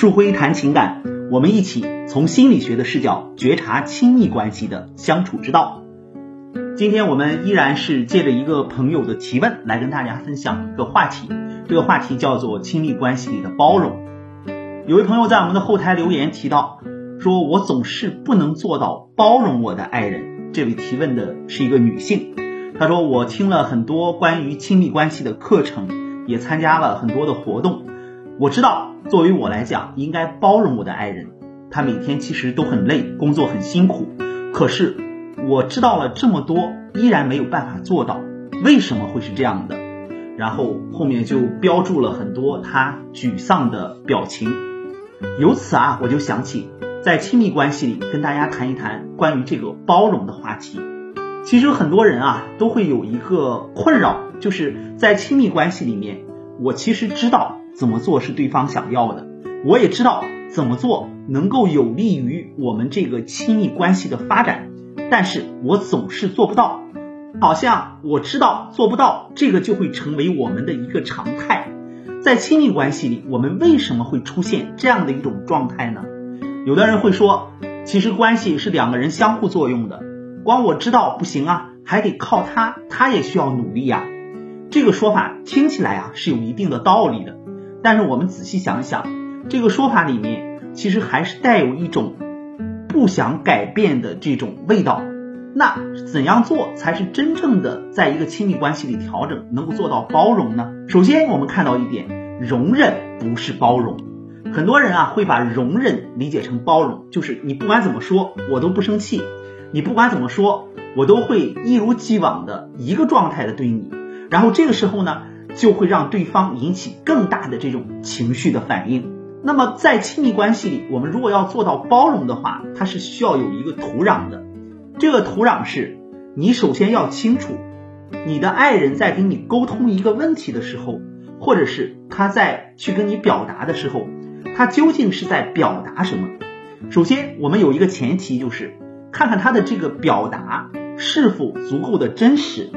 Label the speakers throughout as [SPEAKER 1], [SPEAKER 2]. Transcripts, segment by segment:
[SPEAKER 1] 树辉谈情感，我们一起从心理学的视角觉察亲密关系的相处之道。今天我们依然是借着一个朋友的提问来跟大家分享一个话题，这个话题叫做亲密关系里的包容。有位朋友在我们的后台留言提到，说我总是不能做到包容我的爱人。这位提问的是一个女性，她说我听了很多关于亲密关系的课程，也参加了很多的活动，我知道。作为我来讲，应该包容我的爱人。他每天其实都很累，工作很辛苦。可是我知道了这么多，依然没有办法做到。为什么会是这样的？然后后面就标注了很多他沮丧的表情。由此啊，我就想起在亲密关系里跟大家谈一谈关于这个包容的话题。其实很多人啊都会有一个困扰，就是在亲密关系里面，我其实知道。怎么做是对方想要的，我也知道怎么做能够有利于我们这个亲密关系的发展，但是我总是做不到，好像我知道做不到，这个就会成为我们的一个常态。在亲密关系里，我们为什么会出现这样的一种状态呢？有的人会说，其实关系是两个人相互作用的，光我知道不行啊，还得靠他，他也需要努力呀。这个说法听起来啊是有一定的道理的。但是我们仔细想想，这个说法里面其实还是带有一种不想改变的这种味道。那怎样做才是真正的在一个亲密关系里调整，能够做到包容呢？首先，我们看到一点，容忍不是包容。很多人啊会把容忍理解成包容，就是你不管怎么说，我都不生气；你不管怎么说，我都会一如既往的一个状态的对你。然后这个时候呢？就会让对方引起更大的这种情绪的反应。那么在亲密关系里，我们如果要做到包容的话，它是需要有一个土壤的。这个土壤是你首先要清楚，你的爱人在跟你沟通一个问题的时候，或者是他在去跟你表达的时候，他究竟是在表达什么？首先，我们有一个前提，就是看看他的这个表达是否足够的真实。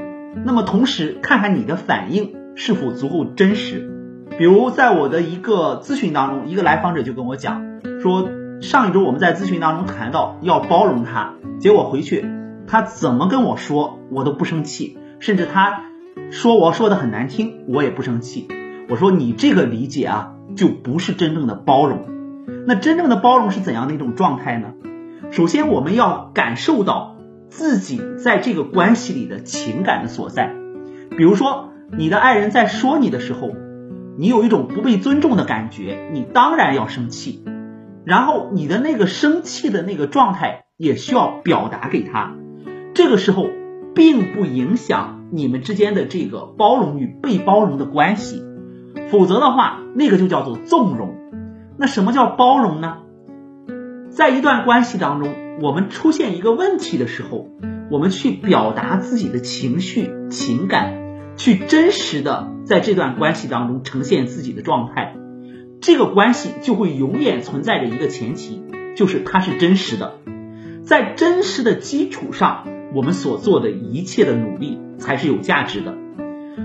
[SPEAKER 1] 那么同时，看看你的反应。是否足够真实？比如在我的一个咨询当中，一个来访者就跟我讲说，上一周我们在咨询当中谈到要包容他，结果回去他怎么跟我说我都不生气，甚至他说我说的很难听，我也不生气。我说你这个理解啊，就不是真正的包容。那真正的包容是怎样的一种状态呢？首先我们要感受到自己在这个关系里的情感的所在，比如说。你的爱人在说你的时候，你有一种不被尊重的感觉，你当然要生气。然后你的那个生气的那个状态也需要表达给他。这个时候并不影响你们之间的这个包容与被包容的关系，否则的话，那个就叫做纵容。那什么叫包容呢？在一段关系当中，我们出现一个问题的时候，我们去表达自己的情绪、情感。去真实的在这段关系当中呈现自己的状态，这个关系就会永远存在着一个前提，就是它是真实的。在真实的基础上，我们所做的一切的努力才是有价值的。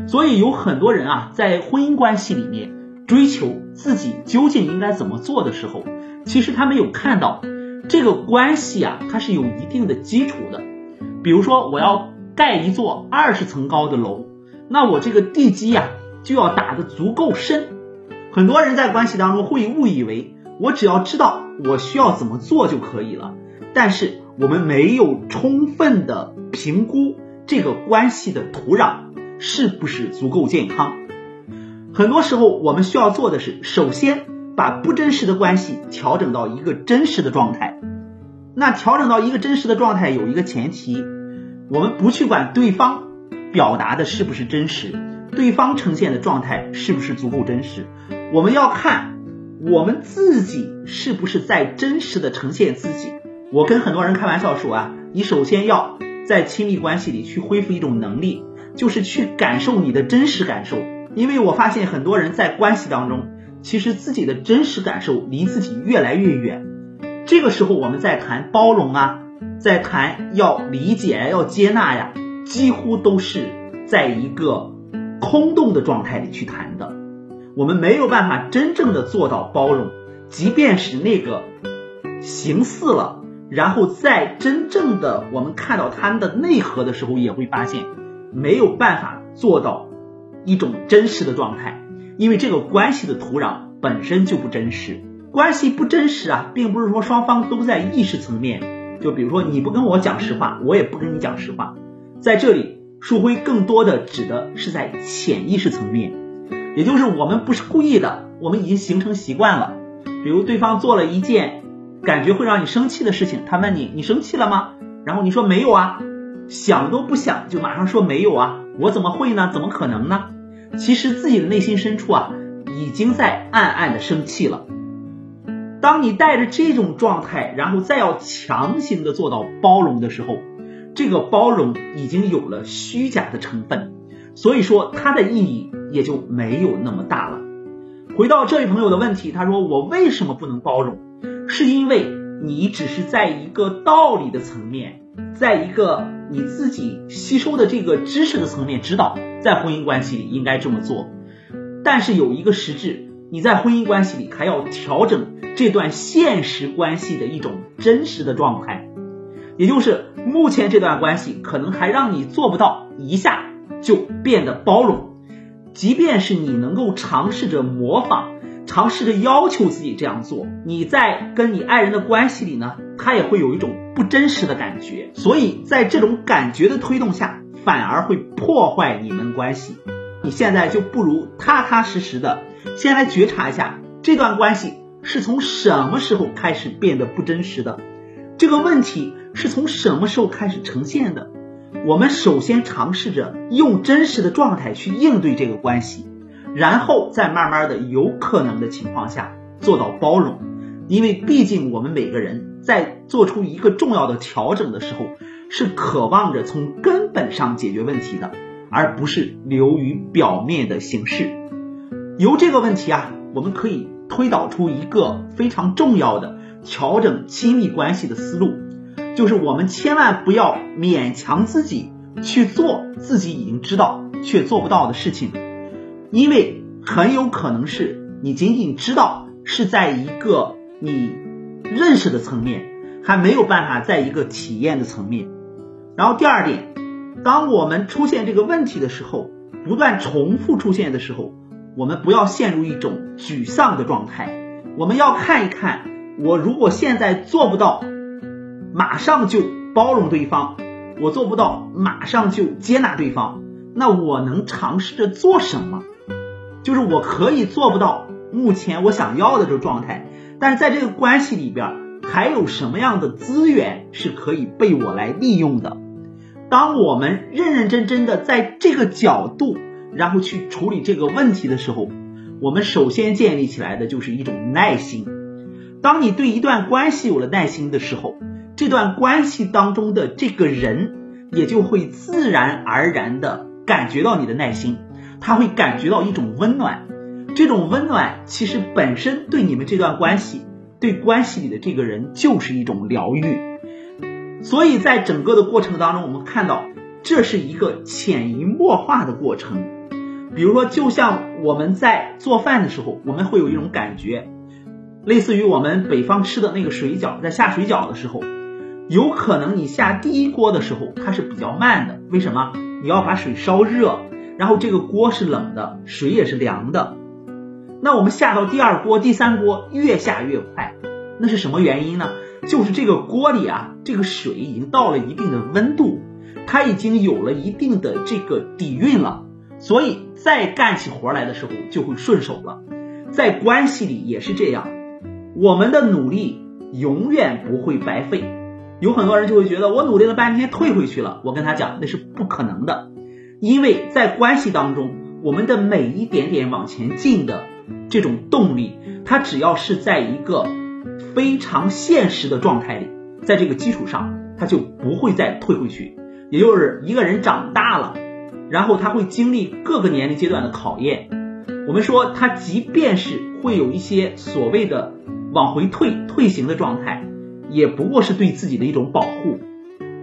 [SPEAKER 1] 所以有很多人啊，在婚姻关系里面追求自己究竟应该怎么做的时候，其实他没有看到这个关系啊，它是有一定的基础的。比如说，我要盖一座二十层高的楼。那我这个地基呀，就要打得足够深。很多人在关系当中会误以为，我只要知道我需要怎么做就可以了。但是我们没有充分的评估这个关系的土壤是不是足够健康。很多时候我们需要做的是，首先把不真实的关系调整到一个真实的状态。那调整到一个真实的状态有一个前提，我们不去管对方。表达的是不是真实？对方呈现的状态是不是足够真实？我们要看我们自己是不是在真实的呈现自己。我跟很多人开玩笑说啊，你首先要在亲密关系里去恢复一种能力，就是去感受你的真实感受。因为我发现很多人在关系当中，其实自己的真实感受离自己越来越远。这个时候我们在谈包容啊，在谈要理解、要接纳呀。几乎都是在一个空洞的状态里去谈的，我们没有办法真正的做到包容，即便是那个形似了，然后在真正的我们看到它的内核的时候，也会发现没有办法做到一种真实的状态，因为这个关系的土壤本身就不真实。关系不真实啊，并不是说双方都在意识层面，就比如说你不跟我讲实话，我也不跟你讲实话，在这里树辉更多的指的是在潜意识层面，也就是我们不是故意的，我们已经形成习惯了。比如对方做了一件感觉会让你生气的事情，他问你你生气了吗？然后你说没有啊，想都不想就马上说没有啊，我怎么会呢？怎么可能呢？其实自己的内心深处啊，已经在暗暗的生气了。当你带着这种状态，然后再要强行的做到包容的时候，这个包容已经有了虚假的成分，所以说它的意义也就没有那么大了。回到这位朋友的问题，他说我为什么不能包容？是因为你只是在一个道理的层面，在一个你自己吸收的这个知识的层面知道，在婚姻关系里应该这么做。但是有一个实质，你在婚姻关系里还要调整这段现实关系的一种真实的状态，也就是目前这段关系可能还让你做不到一下就变得包容。即便是你能够尝试着模仿，尝试着要求自己这样做，你在跟你爱人的关系里呢，他也会有一种不真实的感觉。所以在这种感觉的推动下，反而会破坏你们关系。你现在就不如踏踏实实的先来觉察一下，这段关系是从什么时候开始变得不真实的？这个问题是从什么时候开始呈现的？我们首先尝试着用真实的状态去应对这个关系，然后再慢慢的有可能的情况下做到包容，因为毕竟我们每个人在做出一个重要的调整的时候，是渴望着从根本上解决问题的，而不是流于表面的形式。由这个问题啊，我们可以推导出一个非常重要的调整亲密关系的思路。就是我们千万不要勉强自己去做自己已经知道却做不到的事情，因为很有可能是你仅仅知道是在一个你认识的层面，还没有办法在一个体验的层面。然后第二点，当我们出现这个问题的时候，不断重复出现的时候，我们不要陷入一种沮丧的状态，我们要看一看，我如果现在做不到。马上就包容对方，我做不到马上就接纳对方，那我能尝试着做什么？就是我可以做不到目前我想要的这个状态，但是在这个关系里边，还有什么样的资源是可以被我来利用的？当我们认认真真的在这个角度，然后去处理这个问题的时候，我们首先建立起来的就是一种耐心。当你对一段关系有了耐心的时候，这段关系当中的这个人也就会自然而然的感觉到你的耐心，他会感觉到一种温暖，这种温暖其实本身对你们这段关系，对关系里的这个人就是一种疗愈。所以在整个的过程当中，我们看到这是一个潜移默化的过程。比如说，就像我们在做饭的时候，我们会有一种感觉，类似于我们北方吃的那个水饺，在下水饺的时候。有可能你下第一锅的时候它是比较慢的，为什么？你要把水烧热，然后这个锅是冷的，水也是凉的。那我们下到第二锅、第三锅越下越快，那是什么原因呢？就是这个锅里啊，这个水已经到了一定的温度，它已经有了一定的这个底蕴了，所以再干起活来的时候就会顺手了。在关系里也是这样，我们的努力永远不会白费。有很多人就会觉得我努力了半天退回去了，我跟他讲那是不可能的，因为在关系当中，我们的每一点点往前进的这种动力，它只要是在一个非常现实的状态里，在这个基础上，它就不会再退回去。也就是一个人长大了，然后他会经历各个年龄阶段的考验。我们说他即便是会有一些所谓的往回退、退行的状态。也不过是对自己的一种保护，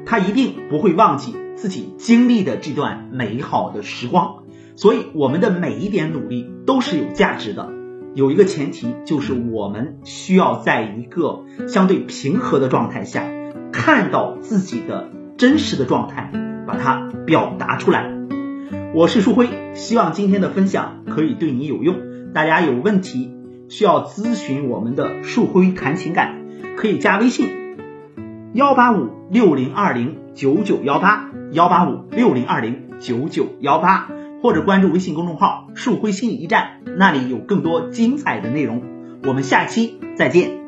[SPEAKER 1] 他一定不会忘记自己经历的这段美好的时光，所以我们的每一点努力都是有价值的，有一个前提，就是我们需要在一个相对平和的状态下，看到自己的真实的状态，把它表达出来。我是树辉，希望今天的分享可以对你有用。大家有问题需要咨询我们的树辉谈情感，可以加微信幺八五六零二零九九幺八幺八五六零二零九九幺八。或者关注微信公众号“树辉心理驿站”，那里有更多精彩的内容。我们下期再见。